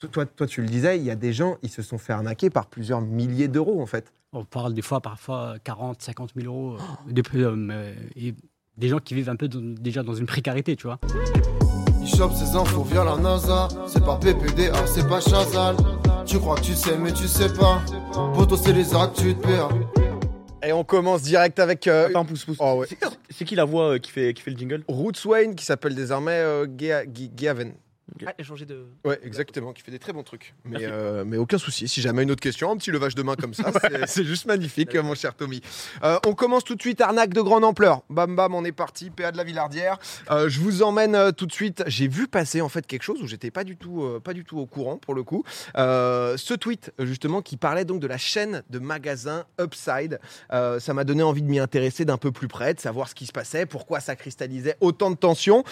Toi, toi, tu le disais, il y a des gens, ils se sont fait arnaquer par plusieurs milliers d'euros, en fait. On parle des fois, parfois, 40, 50 000 euros. euh, des, euh, et des gens qui vivent un peu dans- déjà dans une précarité, tu vois. Il chope ses infos via la NASA. C'est pas PPDA, c'est pas Chazal. Tu crois que tu sais, mais tu sais pas. Poto, c'est les actes, tu te perds. Et on commence direct avec euh, Attends, pousse, pousse. oh, ouais. C'est- qui la voix euh, qui fait, qui fait le jingle? Roots Wayne, qui s'appelle désormais euh, Giaven. Ah, changé de. Ouais, exactement, qui fait des très bons trucs. Mais, euh, mais aucun souci, si jamais une autre question, un petit levage de main comme ça, c'est- juste magnifique, mon cher Tommy. Euh, on commence tout de suite, arnaque de grande ampleur. Bam bam, on est parti, PA de la Villardière. Euh, je vous emmène euh, tout de suite. J'ai vu passer en fait quelque chose où j'étais pas du tout, euh, pas du tout au courant pour le coup. Euh, ce tweet justement qui parlait donc de la chaîne de magasins Upside. Euh, ça m'a donné envie de m'y intéresser d'un peu plus près, de savoir ce qui se passait, pourquoi ça cristallisait autant de tensions.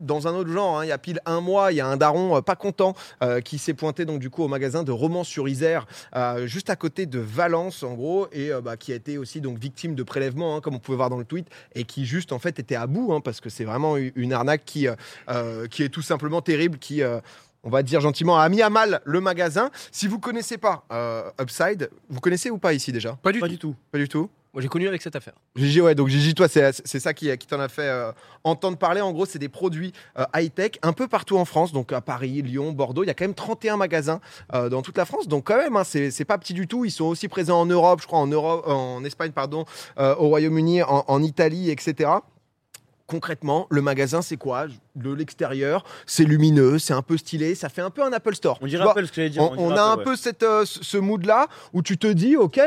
Dans un autre genre, hein, il y a pile un mois, il y a un daron euh, pas content euh, qui s'est pointé donc du coup au magasin de Romans-sur-Isère, euh, juste à côté de Valence en gros, et euh, bah, qui a été aussi donc victime de prélèvement, hein, comme on pouvait voir dans le tweet, et qui juste en fait était à bout, hein, parce que c'est vraiment une arnaque qui, qui est tout simplement terrible, qui euh, on va dire gentiment, a mis à mal le magasin. Si vous connaissez pas euh, Upside, vous connaissez ou pas ici déjà? Pas du Pas tout. du tout. Pas du tout? Moi, j'ai connu avec cette affaire. Gigi, ouais, donc Gigi, toi, c'est c'est ça qui, qui t'en a fait euh, entendre parler. En gros, c'est des produits euh, high-tech un peu partout en France, donc à Paris, Lyon, Bordeaux. Il y a quand même 31 magasins euh, dans toute la France, donc quand même, hein, c'est c'est pas petit du tout. Ils sont aussi présents en Europe, je crois, en, Europe, en Espagne, pardon, euh, au Royaume-Uni, en, en Italie, etc. Concrètement, le magasin, c'est quoi? De l'extérieur, c'est lumineux, c'est un peu stylé, ça fait un peu un Apple Store. On dirait Apple ce que j'allais dire. on, a un ouais. peu cette, euh, ce ce mood-là où tu te dis, ok,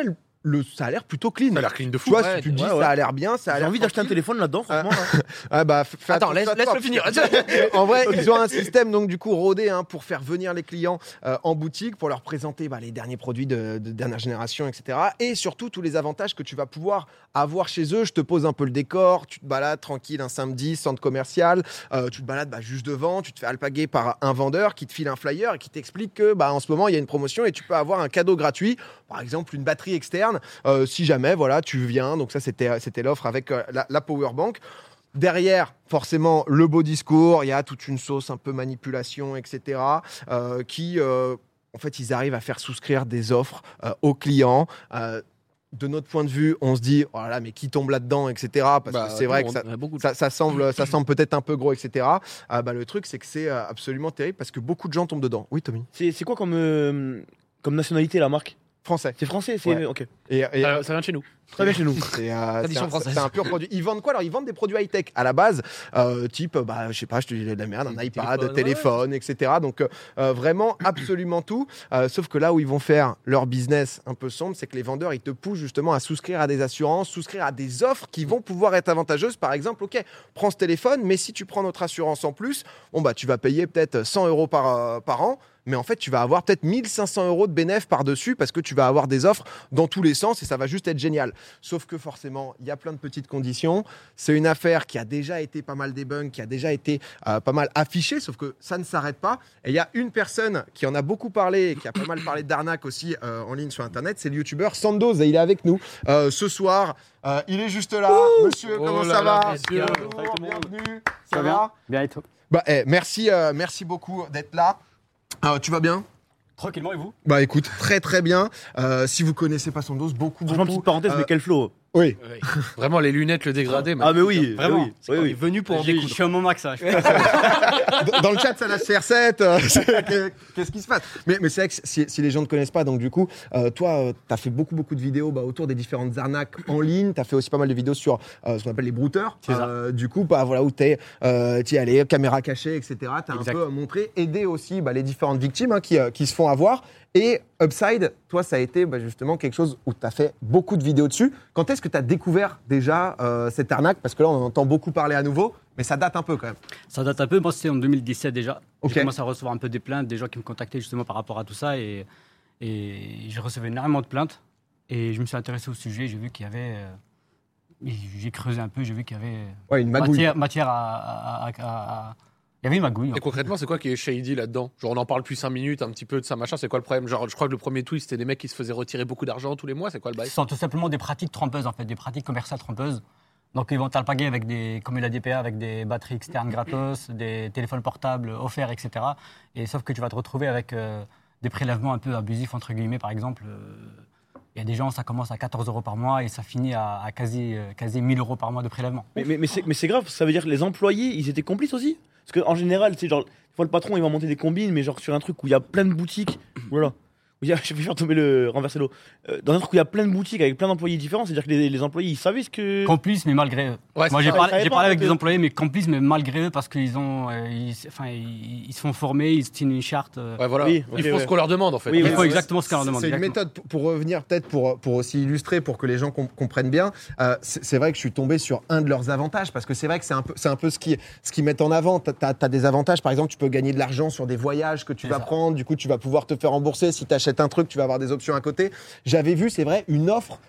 le, ça a l'air plutôt clean. Ça a l'air clean de Tu fou. vois, Ouais, si tu dis ouais, ça a l'air bien, ça a J'ai envie d'acheter un téléphone là-dedans, franchement. hein. Ah bah, fais Attends, laisse- parce finir. en vrai, ils ont un système donc du coup rodé hein, pour faire venir les clients euh, en boutique, pour leur présenter bah, les derniers produits de, de dernière génération, etc. Et surtout tous les avantages que tu vas pouvoir avoir chez eux. Je te pose un peu le décor, tu te balades tranquille un samedi, centre commercial, euh, tu te balades bah, juste devant, tu te fais alpaguer par un vendeur qui te file un flyer et qui t'explique que bah, en ce moment il y a une promotion et tu peux avoir un cadeau gratuit, par exemple une batterie externe, euh, si jamais voilà tu viens. Donc ça c'était c'était l'offre avec euh, la, la power bank. Derrière, forcément, le beau discours, il y a toute une sauce un peu manipulation, etc. euh, qui, euh, en fait, ils arrivent à faire souscrire des offres euh, aux clients. Euh, de notre point de vue, on se dit, oh là là, mais qui tombe là-dedans, etc. Parce Bah, que c'est vrai que ça, de- ça, ça semble, ça semble peut-être un peu gros, etc. Ah, bah, le truc, c'est que c'est absolument terrible parce que beaucoup de gens tombent dedans. Oui, Tommy. C'est c'est quoi comme, euh, comme nationalité la marque? Français. C'est français c'est Ouais. Ok. Et, et- Ça, ça vient de chez nous. Très bien chez nous. C'est euh, un, française. c'est un pur produit. Ils vendent quoi alors? Ils vendent des produits high-tech à la base, euh, type, bah, je sais pas, je te dis de la merde, un iPad, téléphones, téléphone, etc. Donc euh, euh, vraiment absolument tout. Euh, sauf que là où ils vont faire leur business un peu sombre, c'est que les vendeurs ils te poussent justement à souscrire à des assurances, souscrire à des offres qui vont pouvoir être avantageuses. Par exemple, ok, prends ce téléphone, mais si tu prends notre assurance en plus, bon bah tu vas payer peut-être 100 euros par, euh, par an. Mais en fait, tu vas avoir peut-être 1500 euros de bénéfices par-dessus parce que tu vas avoir des offres dans tous les sens et ça va juste être génial. Sauf que forcément, il y a plein de petites conditions. C'est une affaire qui a déjà été pas mal débunked, qui a déjà été euh, pas mal affichée, sauf que ça ne s'arrête pas. Et il y a une personne qui en a beaucoup parlé et qui a pas mal parlé d'arnaque aussi euh, en ligne sur Internet, c'est le youtubeur Sandoz et il est avec nous euh, ce soir. Euh, il est juste là. Monsieur, Oh comment là ça là, va monsieur. Bonjour, bienvenue. Ça, Ça va va Bien et toi bah, eh, merci, euh, merci beaucoup d'être là. Euh, tu vas bien? Tranquillement et vous? Bah écoute, très très bien. Euh, si vous connaissez pas Sandoz, beaucoup Franchement, beaucoup. petite parenthèse, euh, mais quel flow. Oui. Vraiment, les lunettes, le dégradé. Ah, mais oui. Vraiment. oui, oui, Il est oui. venu pour en Je suis à mon max. hein. Dans le chat, ça lâche CR7. euh, c'est- Qu'est-ce qui se passe? Mais, mais c'est vrai que si, si les gens ne te connaissent pas, donc du coup, euh, toi, tu as fait beaucoup, beaucoup de vidéos bah, autour des différentes arnaques en ligne. Tu as fait aussi pas mal de vidéos sur euh, ce qu'on appelle les brouteurs. Euh, du coup, bah, voilà, où tu es, euh, allé, caméra cachée, etc. Tu as un peu montré, aidé aussi bah, les différentes victimes hein, qui, euh, qui se font avoir. Et Upside, toi, ça a été bah, justement quelque chose où tu as fait beaucoup de vidéos dessus. Quand est-ce que tu as découvert déjà euh, cette arnaque? Parce que là, on en entend beaucoup parler à nouveau, mais ça date un peu quand même. Ça date un peu. Moi, c'était en 2017 déjà. Ok. J'ai commencé à recevoir un peu des plaintes, des gens qui me contactaient justement par rapport à tout ça. Et, et j'ai reçu énormément de plaintes. Et je me suis intéressé au sujet. J'ai vu qu'il y avait. euh, J'ai creusé un peu. J'ai vu qu'il y avait Ouais, une magouille. matière, matière à, à- à- à- à- Il y avait une magouille. Et concrètement, c'est quoi qui est shady là-dedans? Genre, on en parle depuis 5 minutes, un petit peu de ça, machin. C'est quoi le problème? Genre, je crois que le premier tweet, c'était des mecs qui se faisaient retirer beaucoup d'argent tous les mois. C'est quoi le bail? Ce sont tout simplement des pratiques trompeuses, en fait, des pratiques commerciales trompeuses. Donc ils vont t'alpaguer avec des, comme il a dit PA, avec des batteries externes gratos, des téléphones portables offerts, etc. Et sauf que tu vas te retrouver avec euh, des prélèvements un peu abusifs, entre guillemets, par exemple. euh, Il y a des gens, ça commence à 14 euros par mois et ça finit à, à quasi, euh, quasi 1000 euros par mois de prélèvement. Mais, mais, mais c'est mais c'est grave, ça veut dire que les employés, ils étaient complices aussi? Parce qu'en général, tu sais, genre, le patron, il va monter des combines, mais genre sur un truc où il y a plein de boutiques, voilà. Où il y a, je vais faire tomber le renverser l'eau. Euh, dans un truc où il y a plein de boutiques avec plein d'employés différents, c'est-à-dire que les, les employés, ils savaient ce que. Complices, mais malgré eux. Ouais, Moi, j'ai parlé, pas, avec des employés, mais complices, mais malgré eux, parce qu'ils ont, euh, ils, enfin, ils, ils se font former, ils signent une charte. euh, Ouais, voilà. Oui, Ils font ouais. ce qu'on leur demande en fait. Oui, ils font exactement ce qu'on leur demande. C'est une méthode pour- revenir peut-être pour, pour aussi illustrer, pour que les gens com- comprennent bien. Euh, c'est vrai que je suis tombé sur un de leurs avantages parce que c'est vrai que c'est un peu, c'est un peu ce qui ce qu'ils mettent en avant. Tu as, des avantages, par exemple, tu peux gagner de l'argent sur des voyages que tu vas ça. prendre. Du coup, tu vas pouvoir te faire rembourser. Si tu achètes un truc, tu vas avoir des options à côté. J'avais vu, c'est vrai, une offre.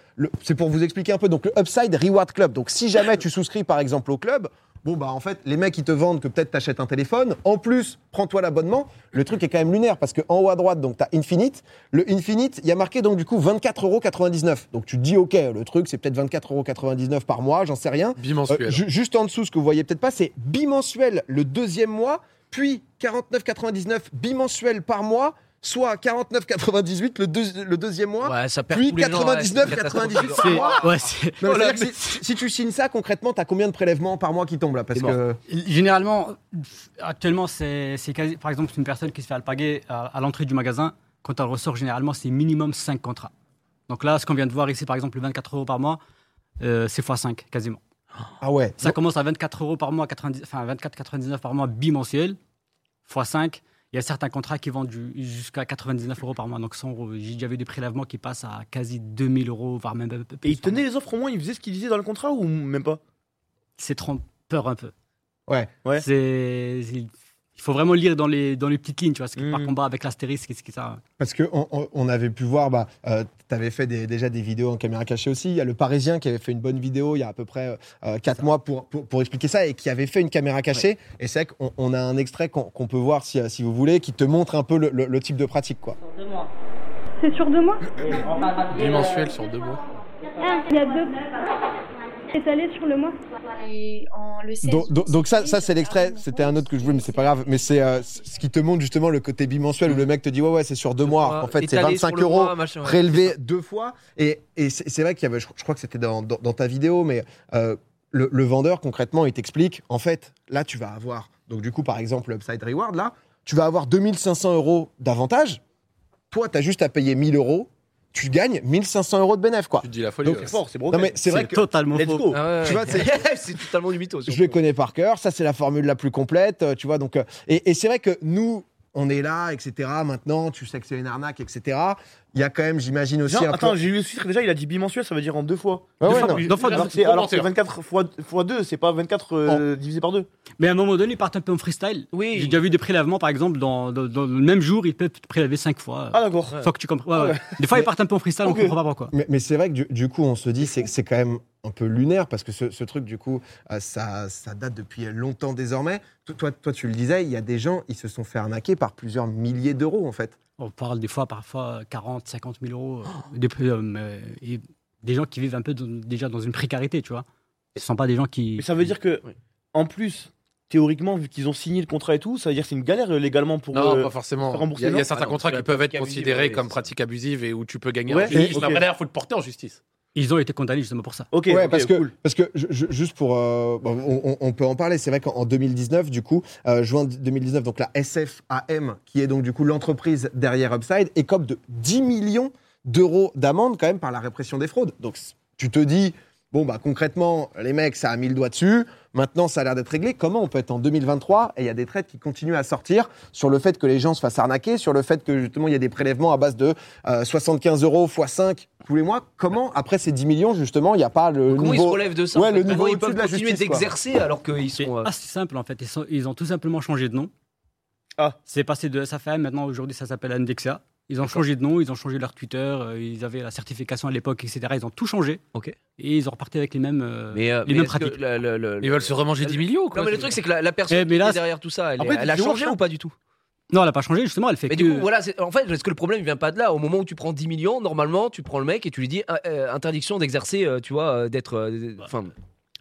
C'est pour vous expliquer un peu. Donc le Upside Reward Club. Donc si jamais tu souscris par exemple au club. Bon bah en fait les mecs ils te vendent que peut-être t'achètes un téléphone. En plus prends-toi l'abonnement. Le truc est quand même lunaire parce que en haut à droite donc t'as Infinite. Le Infinite il y a marqué donc du coup 24,99€. Donc tu te dis ok le truc c'est peut-être 24,99€ par mois j'en sais rien. Euh, Bimensuel. ju- juste en dessous ce que vous voyez peut-être pas c'est bimensuel le deuxième mois puis 49,99€ bimensuel par mois soit 49,98€ le, deux- le deuxième mois. Ouais, ça perd Puis tous les gens, ouais, c'est 99,98 catastrophique. par mois. Ouais, Voilà, si, si tu signes ça, concrètement, tu as combien de prélèvements par mois qui tombent là? Parce que Généralement, actuellement, c'est c'est quasi, par exemple, une personne qui se fait alpaguer à, à l'entrée du magasin, quand elle ressort, généralement, c'est minimum 5 contrats. Donc là, ce qu'on vient de voir ici, par exemple, 24 euros par mois, euh, c'est x5 quasiment. ah ouais. Ça commence à 24 euros par mois, 90, enfin 24,99 par mois bimensuel, x5. Il y a certains contrats qui du- jusqu'à 99 euros par mois. Donc 100 euros. J'ai déjà vu des prélèvements qui passent à quasi 2000 euros, voire même plus. Et ils tenaient les offres au moins, ils faisaient ce qu'ils disaient dans le contrat ou même pas? C'est trompeur un peu. Ouais. Ouais. C'est- il faut vraiment lire dans les, dans les petites lignes, tu vois, ce qui Mhm. par combat avec l'astérisque, qu'est-ce qui ça. Parce que on, on- on avait pu voir, bah, tu avais fait des- déjà des vidéos en caméra cachée aussi. Il y a le Parisien qui avait fait une bonne vidéo il y a à peu près 4 mois pour, pour, pour expliquer ça et qui avait fait une caméra cachée. Et c'est vrai qu'on on a un extrait qu'on qu'on peut voir si, si vous voulez qui te montre un peu le, le- le type de pratique. Quoi. C'est sur deux mois? Bimensuel sur deux mois. Ah, il y a deux. Étalé sur le mois Et en le 16 Donc, donc- donc ça, ça c'est l'extrait. ça C'était un autre que je voulais, mais c'est pas grave. Mais c'est euh, ce qui te montre justement le côté bimensuel où le mec te dit ouais ouais c'est sur deux mois. En fait c'est Étalé sur 25 le euros. mois, machin, ouais. prélevé deux fois. Et, et c'est vrai qu'il y avait, je, je crois que c'était dans, dans- dans ta vidéo, mais euh, le, le vendeur, concrètement, il t'explique, en fait, là, tu vas avoir, donc du coup, par exemple, l'Upside Reward, là, tu vas avoir 2500 euros d'avantage. Toi, tu as juste à payer 1000 euros. Tu gagnes 1500 euros de bénéfice, quoi. Tu te dis la folie. Donc, ouais. C'est fort, c'est Non, broken. mais c'est vrai que totalement Let's faux. go. Ah ouais, Tu vois, c'est- c'est totalement du mytho. je le peut. connais par cœur. Ça, c'est la formule la plus complète, euh, tu vois. Donc, euh, et, et c'est vrai que nous, on est là, etc. Maintenant, tu sais que c'est une arnaque, etc. Il y a quand même, j'imagine aussi Genre, un attends, j'ai lu le titre déjà, il a dit bimensuel, ça veut dire en deux fois. Ouais, Deux ouais, fois non. plus- Deux fois, alors c'est fois. alors c'est 24 fois, fois 2, c'est pas 24 euh, divisé par 2. Mais à un moment donné, ils partent un peu en freestyle. Oui. J'ai déjà vu des prélèvements, par exemple, dans, dans- dans le même jour, ils peuvent te prélever 5 fois. Ah d'accord. Faut que tu comprennes. Ouais, ouais. Des fois, Mais- ils partent un peu en freestyle, Ok. on comprend pas pourquoi. Mais, mais c'est vrai que du, du coup, on se dit, c'est c'est quand même un peu lunaire parce que ce, ce truc, du coup, euh, ça, ça date depuis longtemps désormais. Toi, toi, toi, tu le disais, il y a des gens, ils se sont fait arnaquer par plusieurs milliers d'euros, en fait. On parle des fois, parfois, 40, 50 000 euros. euh, des, euh, et des gens qui vivent un peu dans- déjà dans une précarité, tu vois. Ce ne sont pas des gens qui. Mais ça veut dire que, Oui. en plus, théoriquement, vu qu'ils ont signé le contrat et tout, ça veut dire que c'est une galère légalement pour. Non, euh, pas forcément. Il y a, y certains Ah non, contrats qui peuvent être abusive, considérés comme pratiques abusives et où tu peux gagner Ouais, en justice. et- Mais après, derrière, il faut le porter en justice. Ils ont été condamnés justement pour ça. Ok, ouais, parce que, cool. parce que je- juste pour. euh, bon, on, peut en parler. C'est vrai qu'en en 2019, du coup, euh, juin 2019, donc la SFAM, qui est donc du coup l'entreprise derrière Upside, écope de 10 millions d'euros d'amende quand même par la répression des fraudes. Donc tu te dis, bon, bah concrètement, les mecs, ça a mis le doigt dessus. Maintenant, ça a l'air d'être réglé. Comment on peut être en 2023 et il y a des traites qui continuent à sortir sur le fait que les gens se fassent arnaquer, sur le fait que justement il y a des prélèvements à base de euh, 75 euros x 5 tous les mois? Comment, après ces 10 millions, justement, il n'y a pas le Comment ils se relèvent de ça Ouais, en le niveau Comment ils peuvent de la continuer d'exercer alors qu'ils C'est sont. euh, assez simple en fait. Ils, sont- ils ont tout simplement changé de nom. Ah. C'est passé de SAFM, maintenant aujourd'hui ça s'appelle Indexia. Ils ont changé de nom, ils ont changé leur Twitter, euh, ils avaient la certification à l'époque, etc. Ils ont tout changé. Ok. Et ils ont reparti avec les mêmes, euh, Mais, euh, les mais mêmes pratiques. le- le- le- Ils veulent se remanger 10 millions ou quoi Non, mais le truc, c'est que la, la personne Eh, mais qui là, est derrière tout ça, elle, est- Après, elle a changé ou pas du tout? Non, elle n'a pas changé, justement, elle fait Mais que. du coup, voilà, en fait, est-ce que le problème il vient pas de là Au moment où tu prends 10 millions, normalement, tu prends le mec et tu lui dis euh, interdiction d'exercer, euh, tu vois, euh, d'être. euh, Enfin, à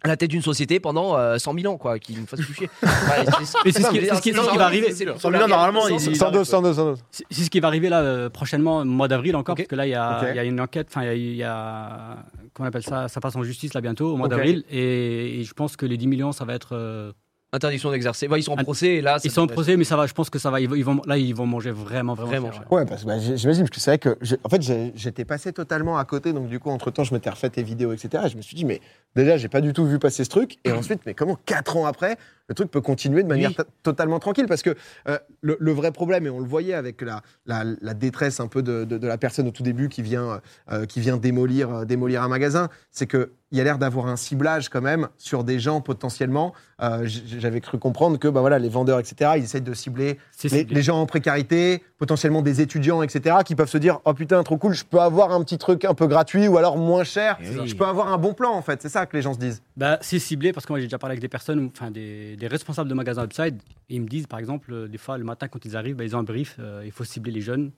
la tête d'une société pendant euh, 100 000 ans, quoi, qui me fasse toucher. Mais c'est ce qui- c'est ce qui- c'est ce qui va arriver. Sans lui, normalement, il- il- 102, 102, 102. C'est c'est ce qui va arriver là euh, prochainement, au mois d'avril encore, Ok. parce que là il y, a, Ok. il y a une enquête, enfin il y y, a, comment on appelle ça, ça passe en justice là bientôt au mois Ok. d'avril, et, et je pense que les 10 millions ça va être, euh, Interdiction d'exercer. Ouais, ils sont en procès et là. ils sont en procès, mais ça va, je pense que ça va, ils vont, ils vont- là ils vont manger vraiment vraiment, Vraiment cher. Ouais, parce que bah, j'imagine, parce que c'est vrai que, en fait, j'étais passé totalement à côté, donc du coup, entre temps, je m'étais refait tes vidéos, etc. Et je me suis dit, mais déjà, j'ai pas du tout vu passer ce truc. Et ensuite, mais comment, quatre ans après, le truc peut continuer de manière Oui. totalement tranquille? Parce que euh, le, le vrai problème, et on le voyait avec la, la, la détresse un peu de, de- de la personne au tout début qui vient, euh, qui vient démolir, euh, démolir un magasin, c'est que il y a l'air d'avoir un ciblage quand même sur des gens potentiellement. euh, J'avais cru comprendre que bah voilà, les vendeurs, etc., ils essayent de cibler les, gens en précarité, potentiellement des étudiants, etc., qui peuvent se dire Oh putain, trop cool, je peux avoir un petit truc un peu gratuit ou alors moins cher. Eh oui. Je peux avoir un bon plan, en fait. C'est ça que les gens se disent. Bah, c'est ciblé parce que moi j'ai déjà parlé avec des personnes, enfin des, des responsables de magasins Upside, et ils me disent par exemple, euh, des fois le matin quand ils arrivent, bah, ils ont un brief, euh, il faut cibler les jeunes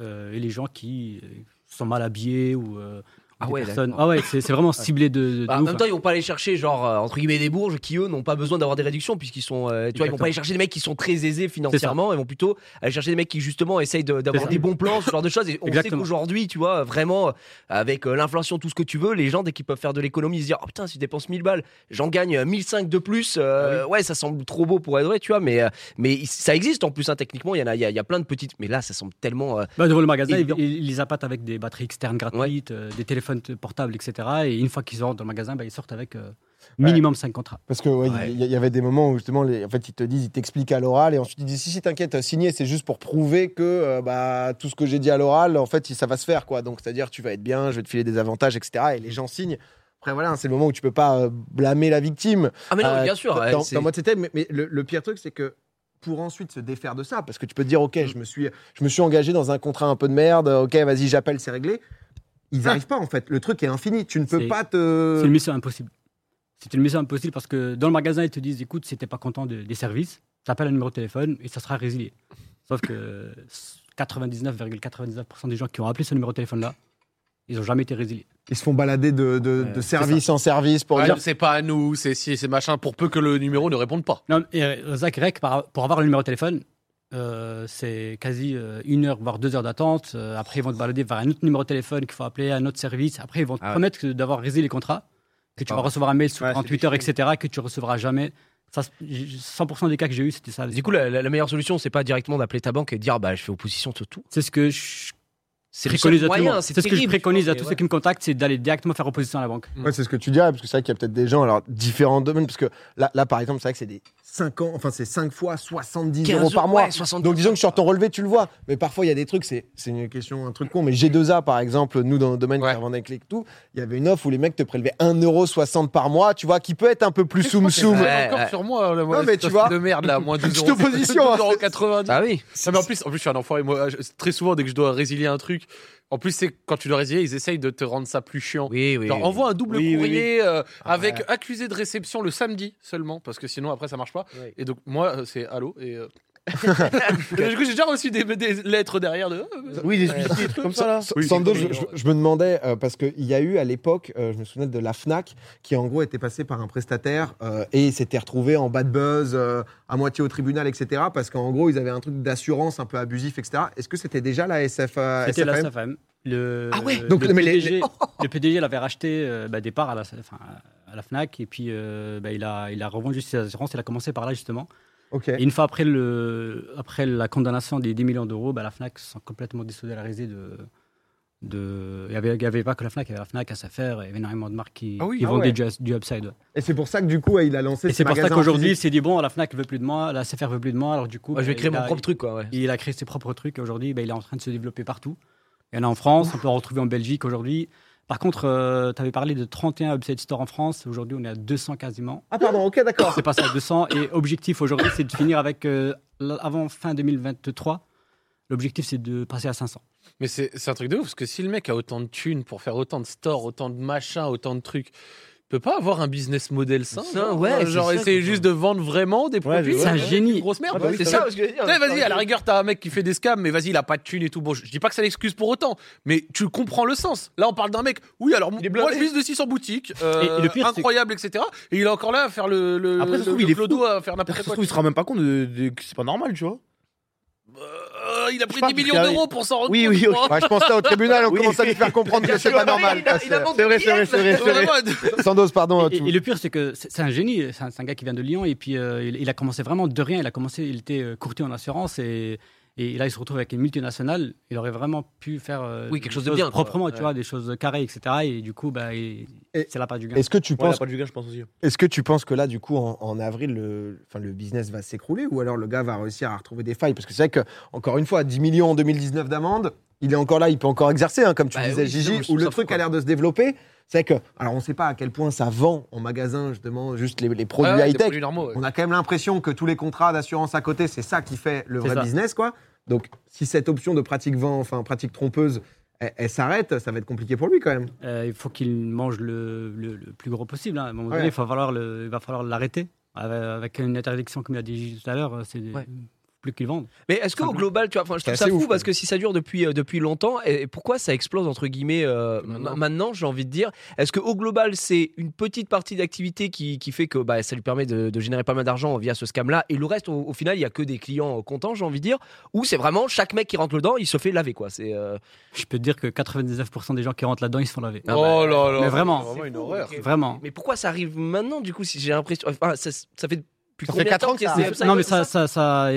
euh, et les gens qui sont mal habillés ou Ah ouais. Ah ouais, c'est vraiment ciblé de, Bah, en ouf, même hein. temps, ils vont pas aller chercher, genre, euh, entre guillemets, des bourges qui, eux, n'ont pas besoin d'avoir des réductions, puisqu'ils sont. euh, tu vois, ils vont pas aller chercher des mecs qui sont très aisés financièrement, ils vont plutôt aller chercher des mecs qui, justement, essayent d'avoir des bons plans, ce genre de choses. Et on sait Exactement. qu'aujourd'hui, tu vois, vraiment, avec euh, l'inflation, tout ce que tu veux, les gens, dès qu'ils peuvent faire de l'économie, ils se disent, oh putain, si je dépense 1000 balles, j'en gagne 1005 de plus. Ah Ouais, ça semble trop beau pour être vrai, tu vois, mais, mais ça existe en plus, hein, techniquement, il y en a, il y, a, il y a plein de petites. Mais là, ça semble tellement. Bah, devant le magasin, ils, ils les appâtent avec des batteries externes gratuites, des téléphones portables, etc. Et une fois qu'ils rentrent dans le magasin, bah, ils sortent avec euh, minimum 5 contrats. Parce que ouais, il Ouais. y, avait des moments où justement, les, en fait, ils te disent, ils t'expliquent à l'oral, et ensuite ils disent si si t'inquiète, signer, c'est juste pour prouver que euh, bah, tout ce que j'ai dit à l'oral, en fait, ça va se faire, quoi. Donc c'est-à-dire, tu vas être bien, je vais te filer des avantages, etc. Et les gens signent. Après voilà, c'est le moment où tu peux pas euh, blâmer la victime. Ah, mais non, Euh, bien sûr. dans- ouais, dans, moi, c'était, mais, mais le, le pire truc, c'est que pour ensuite se défaire de ça, parce que tu peux te dire, ok, je me suis, je me suis engagé dans un contrat un peu de merde, ok, vas-y, j'appelle, c'est réglé. Ils n'arrivent pas en fait. Le truc est infini. Tu ne peux pas te. C'est une mission impossible. C'est une mission impossible parce que dans le magasin, ils te disent écoute, si t'es pas content de- des services, t'appelles un numéro de téléphone et ça sera résilié. Sauf que 99,99% des gens qui ont appelé ce numéro de téléphone-là, ils n'ont jamais été résiliés. Ils se font balader de, de- Ouais, de c'est service en service pour Ouais, dire. c'est pas à nous, c'est si, c'est machin, pour peu que le numéro ne réponde pas. Non, et euh, Zach Rec, pour avoir le numéro de téléphone, euh, c'est quasi euh, une heure, voire deux heures d'attente. Euh, après, ils vont te balader vers un autre numéro de téléphone qu'il faut appeler, un autre service. Après, ils vont te Ah ouais. promettre d'avoir résilié les contrats, que tu vas recevoir un mail sous Ouais, c'est 48 des heures, etc., que tu recevras jamais. Ça, c'est- j- 100% des cas que j'ai eu, c'était ça. Du coup, la, la- la meilleure solution, c'est pas directement d'appeler ta banque et de dire bah je fais opposition sur tout. c'est ce que je C'est le préconise seul le moyen. C'est ce que je préconise à tous mais ceux qui me contactent, c'est d'aller directement faire opposition à la banque. Ouais, c'est ce que tu dirais, parce que c'est vrai qu'il y a peut-être des gens, alors différents domaines, parce que là, là par exemple, c'est vrai que c'est des 5 ans, enfin c'est 5 fois 70 15 euros par mois. ouais, 70 Donc disons que sur ton relevé, tu le vois. Mais parfois, il y a des trucs, c'est une question, un truc con. Mais G2A, par exemple, nous, dans le domaine Ouais. qui revendait avec les tout, il y avait une offre où les mecs te prélevaient 1,60€ par mois, tu vois, qui peut être un peu plus soum soum. Ouais, encore ouais. sur moi, là, moi, Non, mais cette tu offre vois. de merde là, moins 12 Petite euros. opposition, hein. 12,90 Ah oui. Mais en plus, en plus, je suis un enfoiré. Moi, très souvent, dès que je dois résilier un truc, en plus, c'est quand tu dois résilier, ils essayent de te rendre ça plus chiant. Oui, oui. Genre, oui. envoie un double Oui, courrier euh, Ah avec ouais. accusé de réception le samedi seulement, parce que sinon, après, ça marche pas. Ouais. Et donc, moi, euh, c'est allô. Et, euh, et du coup, j'ai déjà reçu des, des lettres derrière de. euh, Oui, des des trucs comme ça là. Oui, Sando, je, comme- je- je me demandais, euh, parce qu'il y a eu à l'époque, euh, je me souviens de la FNAC, qui en gros était passé par un prestataire euh, et s'était retrouvé en bad buzz, euh, à moitié au tribunal, etc. Parce qu'en gros, ils avaient un truc d'assurance un peu abusif, etc. Est-ce que c'était déjà la SF, C'était la SFM? Le, Ah ouais. le Donc, mais les- PDG, le PDG, il avait racheté euh, bah, des parts à la, enfin, à la FNAC et puis euh, bah, il, a, il a revendu ses assurances. Il a commencé par là justement. Et une fois après, le, après la condamnation des 10 millions d'euros, bah, la FNAC se sont complètement désolidarisés de. de... Il n'y avait, il y avait pas que la FNAC, il y avait la FNAC, SFR, il y avait énormément de marques qui, Ah oui, qui ah vendaient ouais. du, du upside. ouais. Et c'est pour ça que du coup, il a lancé Et ce c'est pour ça qu'aujourd'hui, il s'est dit bon, la FNAC veut plus de moi, la SFR veut plus de moi, alors du coup. Je vais bah, créer mon a- propre truc, quoi. Ouais. Il a créé ses propres trucs et aujourd'hui, bah, il est en train de se développer partout. Il y en a en France, on peut en retrouver en Belgique aujourd'hui. Par contre, tu avais parlé de 31 Upside Store en France. Aujourd'hui, on est à 200 quasiment. Ah pardon, ok, d'accord. C'est passé à 200. Et objectif aujourd'hui, c'est de finir avec, euh, avant fin 2023, l'objectif, c'est de passer à 500. Mais c'est c'est un truc de ouf, parce que si le mec a autant de thunes pour faire autant de stores, autant de machins, autant de trucs, peut pas avoir un business model sain. Sain, genre, ouais, c'est genre ça, essayer juste de vendre vraiment des Ouais, produits. c'est un génie. une Grosse merde. Ah bah oui, C'est ça, Ouais, vas-y, à la rigueur, t'as un mec qui fait des scams, mais vas-y, il a pas de thunes et tout. Bon, je, dis pas que ça l'excuse pour autant, mais tu comprends le sens. Là, on parle d'un mec, oui, alors Il est moi, je vis de 600 boutiques, euh, Et- et le pire, c'est- incroyable, etc. Et il est encore là à faire le, le, Après, ça se le- trouve, le il est clodo, fou. à faire Ça n'importe se quoi. trouve, il se rend même pas compte que c'est pas normal, tu vois. Euh, il a pris Je sais pas, 10 millions d'euros pour s'en rendre Oui, compte. oui, crois. Ouais, je pense là, au tribunal, on Oui. commence à lui faire comprendre que c'est pas normal. C'est vrai, c'est vrai, c'est vrai. Vraiment, Sandos, pardon. Et, le pire, c'est que c'est un génie. C'est un, gars qui vient de Lyon et puis euh, il, il a commencé vraiment de rien. Il a commencé, il était euh, courtier en assurance et, et là il se retrouve avec une multinationale. Il aurait vraiment pu faire euh, Oui, quelque chose de bien, quoi. proprement, tu Ouais. vois, des choses carrées, etc. Et du coup, bah, c'est la part du gain. Est-ce que tu Ouais, penses la du gars, je pense aussi. Est-ce que tu penses que là, du coup, en, en avril, le, enfin, le business va s'écrouler ou alors le gars va réussir à retrouver des failles? Parce que c'est vrai que, encore une fois, 10 millions en 2019 d'amende, il est encore là, il peut encore exercer, hein, comme tu Bah disais, oui, Gigi, où le truc a l'air de se développer. C'est que, alors on ne sait pas à quel point ça vend en magasin, justement, juste les, les produits des high-tech. ouais. On a quand même l'impression que tous les contrats d'assurance à côté, c'est ça qui fait le vrai ça. business, quoi. Donc, si cette option de pratique vent, enfin pratique trompeuse, elle, elle s'arrête, ça va être compliqué pour lui quand même. Euh, il faut qu'il mange le, le- le plus gros possible. hein. À un moment Ouais. donné, il, va falloir le- il va falloir l'arrêter. Avec, avec une interdiction, comme il a dit tout à l'heure, c'est Ouais. Plus qu'il vende. Mais est-ce qu'au global, tu vois, enfin, je trouve ça fou ouf, parce que si ça dure depuis, euh, depuis longtemps, et, et pourquoi ça explose entre guillemets euh, Maintenant. ma- maintenant, j'ai envie de dire Est-ce qu'au global, c'est une petite partie d'activité qui, qui fait que bah, ça lui permet de, de générer pas mal d'argent via ce scam-là, et le reste, au, au final, il y a que des clients euh, contents, j'ai envie de dire, ou c'est vraiment chaque mec qui rentre dedans, il se fait laver quoi. C'est euh, Je peux te dire que 99% des gens qui rentrent là-dedans, ils se font laver. Ah Oh là là. Mais vraiment. c'est vraiment une fou, horreur. Vraiment. Mais pourquoi ça arrive maintenant du coup Si j'ai l'impression, enfin, ça, ça fait depuis Ça combien fait de quatre temps ans que ça c'est non, mais y a ça, ça, ça,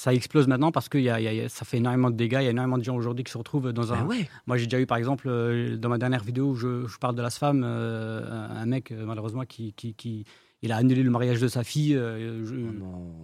ça explose maintenant parce que y a, y a- y a- ça fait énormément de dégâts. Il y a énormément de gens aujourd'hui qui se retrouvent dans un. Bah ouais. Moi, j'ai déjà eu, par exemple, euh, dans ma dernière vidéo où je, je parle de la SFAM, euh, un un mec, euh, malheureusement, qui, qui, qui- il a annulé le mariage de sa fille. euh, je-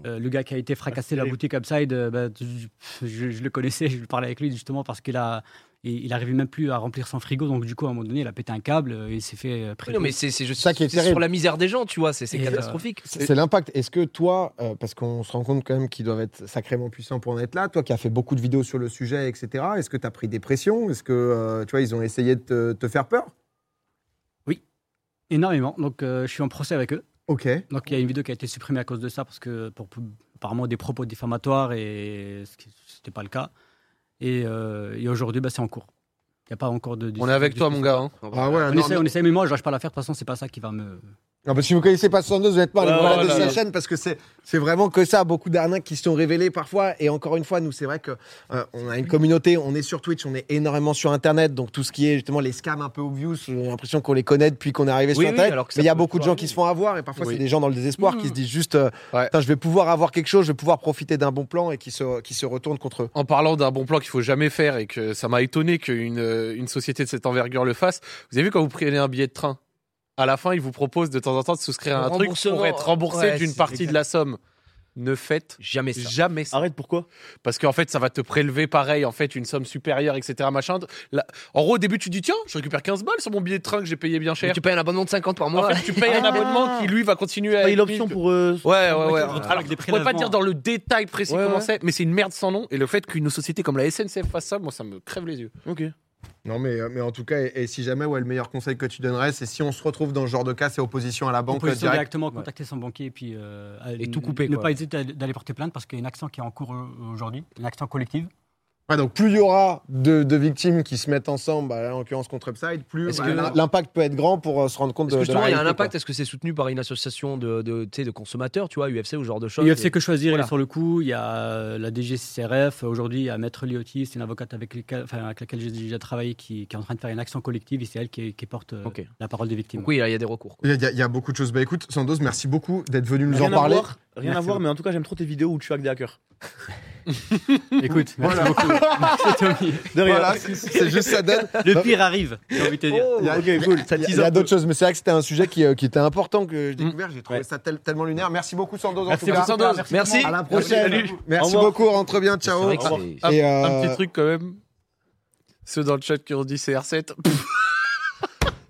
euh, le gars qui a été fracassé Ah, la boutique Upside, euh, bah, je, je- je le connaissais, je parlais avec lui justement parce qu'il a. Il il arrivait même plus à remplir son frigo, donc du coup, à un moment donné, il a pété un câble euh, et il s'est fait euh, Oui, prêter. non, mais c'est c'est juste Ça qui est c'est sur la misère des gens, tu vois, c'est euh, catastrophique. C'est l'impact. Est-ce que toi, euh, parce qu'on se rend compte quand même qu'ils doivent être sacrément puissants pour en être là, toi qui as fait beaucoup de vidéos sur le sujet, etc., est-ce que tu as pris des pressions? Est-ce que, euh, tu vois, ils ont essayé de te, te faire peur? Énormément. Donc, euh, je suis en procès avec eux. Ok. Donc il y a une vidéo qui a été supprimée à cause de ça parce que pour, apparemment des propos diffamatoires et ce n'était pas le cas. Et, euh, et aujourd'hui, bah, c'est en cours. Il n'y a pas encore de. On est avec toi, mon gars. hein. Ah ouais, On non, essaie, mais- on essaie, mais moi, je lâche pas l'affaire. De toute façon, c'est pas ça qui va me. Non, parce que si vous connaissez pas Sandoz, vous n'êtes pas allé Ouais, vous balader ouais, sur là, la là. chaîne parce que c'est c'est vraiment que ça, beaucoup d'arnaques qui se sont révélées parfois. Et encore une fois, nous, c'est vrai que euh, on a une communauté, on est sur Twitch, on est énormément sur Internet, donc tout ce qui est justement les scams un peu obvious, j'ai l'impression qu'on les connaît depuis qu'on est arrivé Oui, sur oui, Internet. alors que ça mais il y a beaucoup de gens qui se font avoir et parfois Oui. c'est des gens dans le désespoir Mmh. qui se disent juste, euh, Ouais. Je vais pouvoir avoir quelque chose, je vais pouvoir profiter d'un bon plan et qui se qui se retournent contre eux. En parlant d'un bon plan qu'il faut jamais faire et que ça m'a étonné qu'une une société de cette envergure le fasse. Vous avez vu quand vous prenez un billet de train, à la fin, ils vous proposent de temps en temps de souscrire à un truc pour être remboursé ouais, d'une partie exact. de la somme. Ne faites Jamais ça. jamais ça. Arrête, pourquoi? Parce qu'en fait, ça va te prélever pareil, en fait, une somme supérieure, etc. Machin. Là, en gros, au début, tu dis, tiens, je récupère 15 balles sur mon billet de train que j'ai payé bien Mais cher. Tu payes un abonnement de 50 par En mois. fait, tu payes un Ah. abonnement qui, lui, va continuer à être l'option pour. euh, Ouais, ouais, ouais. Ouais, Alors, je pourrais pas dire dans le détail précis Ouais, comment ouais. c'est, mais c'est une merde sans nom. Et le fait qu'une société comme la SNCF fasse ça, moi, ça me crève les yeux. Ok. Non, mais, euh, mais en tout cas, et, et si jamais, ouais, le meilleur conseil que tu donnerais, c'est si on se retrouve dans ce genre de cas, c'est opposition à la banque Opposition direct. directement, contacter son banquier et puis. euh, Et tout couper, Ne quoi. pas hésiter d'aller porter plainte parce qu'il y a une action qui est en cours euh, aujourd'hui, une action collective. Ouais, donc plus il y aura de, de victimes qui se mettent ensemble, bah, en l'occurrence contre Upside, plus Est-ce bah, l'impact peut être grand pour euh, se rendre compte de, que de la justement il y a un impact? Est-ce que c'est soutenu par une association de, de, consommateurs, tu vois, UFC ou ce genre de choses? UFC que choisir, Voilà. elle est sur le coup. Il y a euh, la DGCRF. Aujourd'hui, il y a Maître Liotti, c'est une avocate avec, lesquelles- enfin, avec laquelle j'ai déjà travaillé qui, qui est en train de faire une action collective et c'est elle qui, qui porte euh, la parole des victimes. Donc oui, il y a des recours. Il y, a, il y a beaucoup de choses. Bah écoute, Sandoz, merci beaucoup d'être venu nous Rien en parler. voir, rien à voir, mais en tout cas, j'aime trop tes vidéos où tu hack des hackers. Écoute, merci beaucoup. Merci, Tommy. De rien. Voilà, c'est- c'est juste ça donne. Le pire arrive, j'ai envie de te dire. Il y a, Ok, cool. il y a- il y a d'autres choses, mais c'est vrai que c'était un sujet qui, euh, qui était important que j'ai découvert. J'ai trouvé Ouais. ça tel- tellement lunaire. Merci beaucoup, Sandoz. Merci en tout cas. beaucoup, Sandoz. Merci. À la prochaine. Salut. Merci Au revoir. beaucoup. Rentre bien. Ciao. C'est vrai que revoir. c'est- Un, Et, un euh, petit truc quand même. Ceux dans le chat qui ont dit CR7.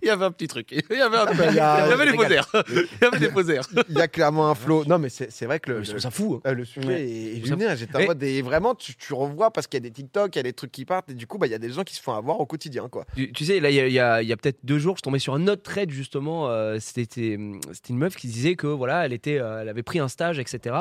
Il y avait un petit truc. Il y avait, un- bah, il y a- il y avait des poseurs. Il y avait des poseurs. Il y a clairement un flow. Non, mais c'est c'est vrai que le, le- ça fou. hein. euh, le sujet Ouais. est, est Ça- lunaire. J'étais en mode, et vraiment, tu, tu revois parce qu'il y a des TikTok, il y a des trucs qui partent, et du coup, bah, il y a des gens qui se font avoir au quotidien, quoi. Tu, tu sais, là, il y a, il y a- il y a peut-être deux jours, je tombais sur un autre thread justement. euh, C'était c'était une meuf qui disait que voilà, elle était, euh, elle avait pris un stage, etc.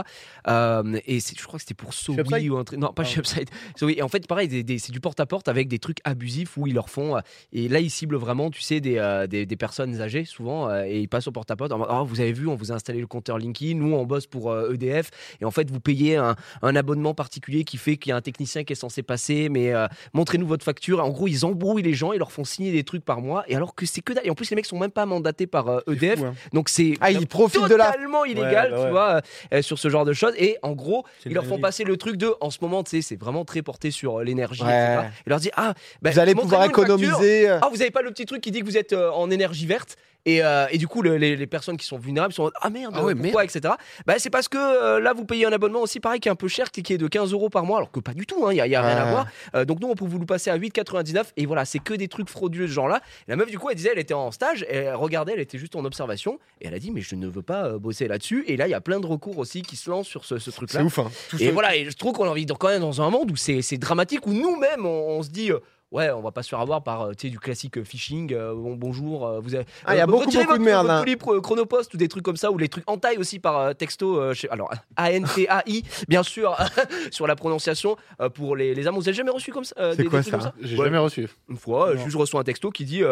Euh, et c'est- je crois que c'était pour Sowi ou un truc. Non, pas Ah. chez Upside. Et en fait, pareil, c'est du porte-à-porte avec des trucs abusifs où ils leur font. euh, et là, ils ciblent vraiment, tu sais, des, euh, des, des personnes âgées souvent. euh, et ils passent au porte-à-porte. Oh, vous avez vu, on vous a installé le compteur Linky. Nous, on bosse pour euh, EDF. Et en fait, vous payez un, un abonnement particulier qui fait qu'il y a un technicien qui est censé passer. Mais montrez-nous votre facture. En gros, ils embrouillent les gens, ils leur font signer des trucs par mois. Et alors que c'est que dalle. Et en plus, les mecs sont même pas mandatés par EDF. fou, hein. Donc c'est Ah, ils profitent de la. totalement illégal, Ouais, bah ouais. tu vois, sur ce genre de choses. Et en gros, ils leur font passer le truc de, en ce moment, tu sais, c'est vraiment très porté sur l'énergie, Ouais. Ils leur disent, ah, bah, Vous allez pouvoir économiser. Ah, vous avez pas le petit truc qui dit que vous êtes en énergie verte et, euh, et du coup, le- les, les personnes qui sont vulnérables sont ah merde, Ah ouais, pourquoi, etc. Bah, c'est parce que euh, là, vous payez un abonnement aussi, pareil, qui est un peu cher, qui est de 15 euros par mois, alors que pas du tout, il n'y a, y a rien à Ouais. voir. Euh, donc, nous, on peut vous le passer à 8,99 et voilà, c'est que des trucs frauduleux de ce genre-là. La meuf, du coup, elle disait, elle était en stage, et elle regardait, elle était juste en observation et elle a dit, mais je ne veux pas euh, bosser là-dessus. Et là, il y a plein de recours aussi qui se lancent sur ce, ce C'est truc-là. ouf, hein. Et voilà, et je trouve qu'on a envie de quand même dans un monde où c'est c'est dramatique, où nous-mêmes on, on se dit. Ouais, on va pas se faire avoir par euh, tu sais, du classique euh, phishing. euh, bon, bonjour, vous avez. Ah, il y a beaucoup, beaucoup de votre- merde, votre hein. Chronopost ou des trucs comme ça, ou les trucs en taille aussi par euh, texto. euh, chez- alors, A-N-T-A-I, bien sûr, sur la prononciation euh, pour les, les âmes. Vous avez jamais reçu comme ça euh, C'est quoi ça comme J'ai Ouais. jamais reçu. Une fois, euh, je reçois un texto qui dit.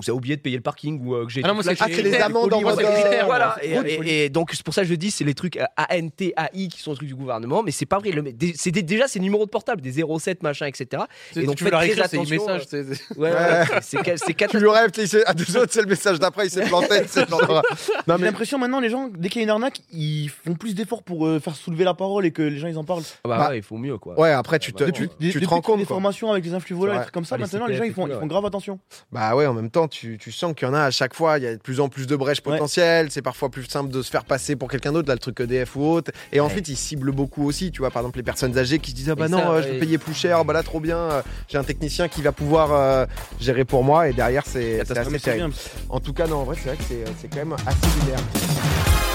Vous avez oublié de payer le parking ou euh, que j'ai Ah non, moi, c'est flashé, Ah, les amendes en mode, euh, Voilà, et, route, et- et donc c'est pour ça que je dis c'est les trucs euh, ANTAI qui sont les trucs du gouvernement, mais c'est pas vrai. C'est déjà ces numéros de portable, des 07 machin, etc. Et donc, tu faites écrire, très c'est des attention, c'est- Ouais, c'est- c'est Tu lui rêves, tu sais, à deux autres, c'est le message d'après, il s'est planté. J'ai l'impression maintenant, les gens, dès qu'il y a une arnaque, ils font plus d'efforts pour euh, faire soulever la parole et que les gens ils en parlent. Ah bah, Bah, ouais, il faut mieux quoi. ouais, après, tu te, Bah, tu, te rends compte. des formations avec les influx trucs comme ça, Ah, maintenant les gens ils font, ils font grave attention. Bah ouais, en même temps, tu, tu sens qu'il y en a à chaque fois, il y a de plus en plus de brèches Ouais. potentielles, c'est parfois plus simple de se faire passer pour quelqu'un d'autre, là, le truc EDF ou autre. Et ensuite, ils ciblent beaucoup aussi, tu vois, par exemple, les personnes âgées qui se disent Ah bah Et non, ça, euh, je vais payer plus cher, bah là, trop bien, euh, j'ai un technicien qui va pouvoir euh, gérer pour moi, et derrière, c'est Ah, assez terrible. bien. En tout cas, non, en vrai, c'est vrai que c'est quand même assez lunaire.